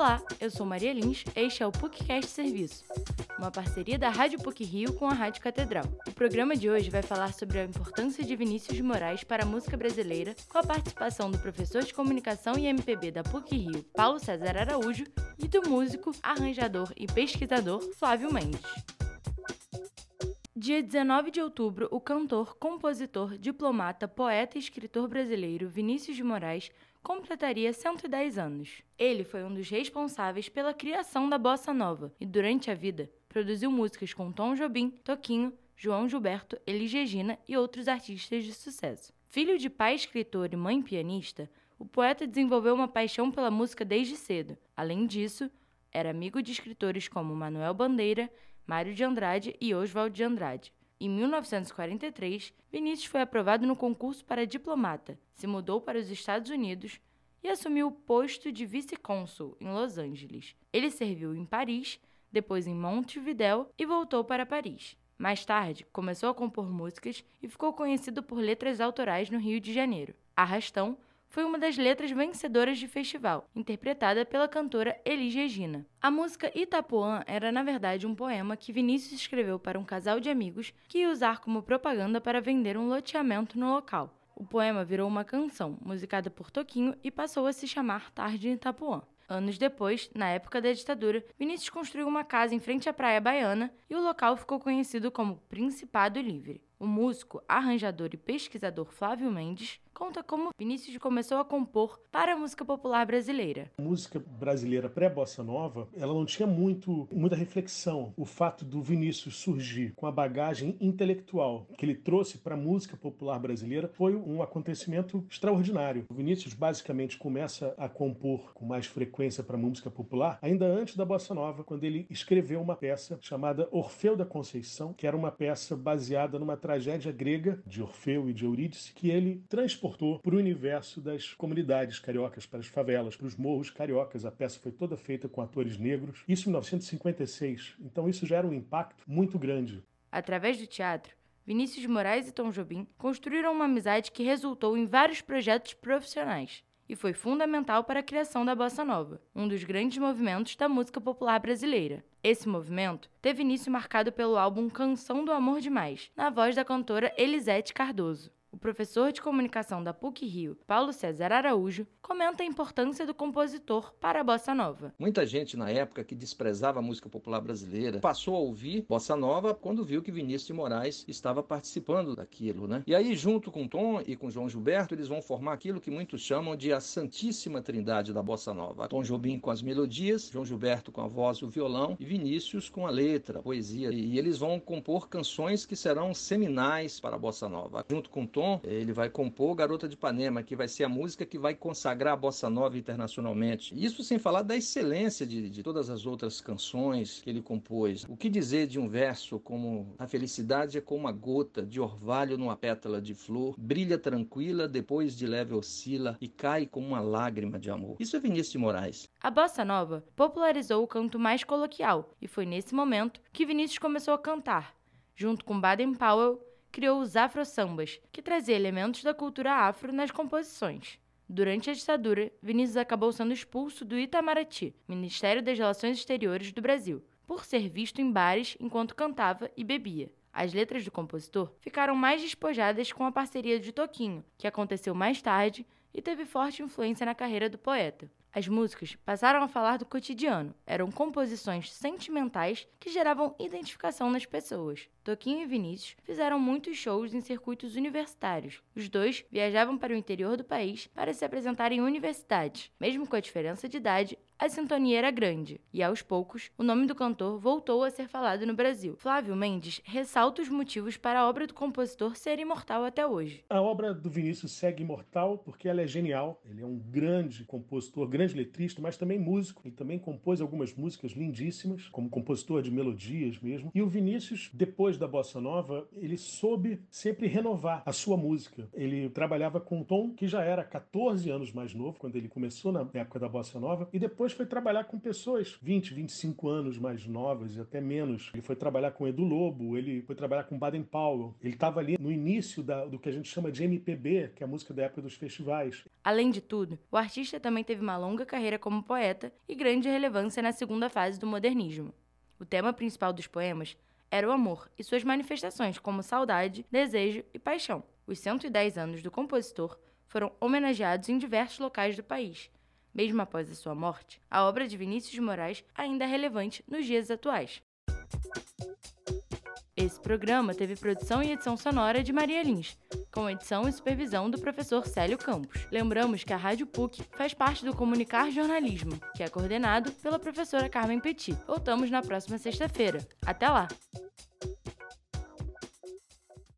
Olá, eu sou Maria Lins, este é o PUCcast Serviço, uma parceria da Rádio PUC Rio com a Rádio Catedral. O programa de hoje vai falar sobre a importância de Vinícius de Moraes para a música brasileira, com a participação do professor de comunicação e MPB da PUC Rio, Paulo César Araújo, e do músico, arranjador e pesquisador Flávio Mendes. Dia 19 de outubro, o cantor, compositor, diplomata, poeta e escritor brasileiro Vinícius de Moraes completaria 110 anos. Ele foi um dos responsáveis pela criação da bossa nova e, durante a vida, produziu músicas com Tom Jobim, Toquinho, João Gilberto, Elis Regina e outros artistas de sucesso. Filho de pai escritor e mãe pianista, o poeta desenvolveu uma paixão pela música desde cedo. Além disso, era amigo de escritores como Manuel Bandeira, Mário de Andrade e Oswald de Andrade. Em 1943, Vinícius foi aprovado no concurso para diplomata, se mudou para os Estados Unidos e assumiu o posto de vice-cônsul em Los Angeles. Ele serviu em Paris, depois em Montevidéu e voltou para Paris. Mais tarde, começou a compor músicas e ficou conhecido por letras autorais no Rio de Janeiro. Arrastão foi uma das letras vencedoras de festival, interpretada pela cantora Elis Regina. A música Itapuã era, na verdade, um poema que Vinícius escreveu para um casal de amigos que ia usar como propaganda para vender um loteamento no local. O poema virou uma canção, musicada por Toquinho, e passou a se chamar Tarde em Itapuã. Anos depois, na época da ditadura, Vinícius construiu uma casa em frente à Praia Baiana e o local ficou conhecido como Principado Livre. O músico, arranjador e pesquisador Flávio Mendes conta como Vinícius começou a compor para a música popular brasileira. A música brasileira pré-bossa nova, ela não tinha muito, muita reflexão. O fato do Vinícius surgir com a bagagem intelectual que ele trouxe para a música popular brasileira foi um acontecimento extraordinário. O Vinícius basicamente começa a compor com mais frequência para a música popular ainda antes da bossa nova, quando ele escreveu uma peça chamada Orfeu da Conceição, que era uma peça baseada numa tragédia grega de Orfeu e de Eurídice que ele transportou para o universo das comunidades cariocas, para as favelas, para os morros cariocas. A peça foi toda feita com atores negros, isso em 1956. Então isso gera um impacto muito grande. Através do teatro, Vinícius de Moraes e Tom Jobim construíram uma amizade que resultou em vários projetos profissionais e foi fundamental para a criação da bossa nova, um dos grandes movimentos da música popular brasileira. Esse movimento teve início marcado pelo álbum Canção do Amor Demais, na voz da cantora Elisete Cardoso. O professor de comunicação da PUC Rio, Paulo César Araújo, comenta a importância do compositor para a bossa nova. Muita gente na época que desprezava a música popular brasileira passou a ouvir bossa nova quando viu que Vinícius de Moraes estava participando daquilo, né? E aí junto com Tom e com João Gilberto, eles vão formar aquilo que muitos chamam de a Santíssima Trindade da bossa nova. Tom Jobim com as melodias, João Gilberto com a voz e o violão e Vinícius com a letra, a poesia. E eles vão compor canções que serão seminais para a bossa nova. Junto com Tom Tom, ele vai compor Garota de Ipanema, que vai ser a música que vai consagrar a bossa nova internacionalmente. Isso sem falar da excelência de, de todas as outras canções que ele compôs. O que dizer de um verso como a felicidade é como uma gota de orvalho numa pétala de flor, brilha tranquila, depois de leve oscila e cai como uma lágrima de amor. Isso é Vinícius de Moraes. A bossa nova popularizou o canto mais coloquial e foi nesse momento que Vinícius começou a cantar, junto com Baden Powell criou os afro-sambas, que trazia elementos da cultura afro nas composições. Durante a ditadura, Vinícius acabou sendo expulso do Itamaraty, Ministério das Relações Exteriores do Brasil, por ser visto em bares enquanto cantava e bebia. As letras do compositor ficaram mais despojadas com a parceria de Toquinho, que aconteceu mais tarde e teve forte influência na carreira do poeta. As músicas passaram a falar do cotidiano, eram composições sentimentais que geravam identificação nas pessoas. Toquinho e Vinícius fizeram muitos shows em circuitos universitários. Os dois viajavam para o interior do país para se apresentar em universidades. Mesmo com a diferença de idade, a sintonia era grande, e aos poucos, o nome do cantor voltou a ser falado no Brasil. Flávio Mendes ressalta os motivos para a obra do compositor ser imortal até hoje. A obra do Vinícius segue imortal porque ela é genial. Ele é um grande compositor, grande letrista, mas também músico. Ele também compôs algumas músicas lindíssimas, como compositor de melodias mesmo. E o Vinícius, depois da bossa nova, ele soube sempre renovar a sua música. Ele trabalhava com um Tom que já era 14 anos mais novo quando ele começou na época da bossa nova e depois foi trabalhar com pessoas 20, 25 anos mais novas e até menos. Ele foi trabalhar com Edu Lobo, ele foi trabalhar com Baden Powell. Ele estava ali no início da, do que a gente chama de MPB, que é a música da época dos festivais. Além de tudo, o artista também teve uma longa carreira como poeta e grande relevância na segunda fase do modernismo. O tema principal dos poemas era o amor e suas manifestações como saudade, desejo e paixão. Os 110 anos do compositor foram homenageados em diversos locais do país. Mesmo após a sua morte, a obra de Vinícius de Moraes ainda é relevante nos dias atuais. Esse programa teve produção e edição sonora de Maria Lins, com edição e supervisão do professor Célio Campos. Lembramos que a Rádio PUC faz parte do Comunicar Jornalismo, que é coordenado pela professora Carmen Petit. Voltamos na próxima sexta-feira. Até lá!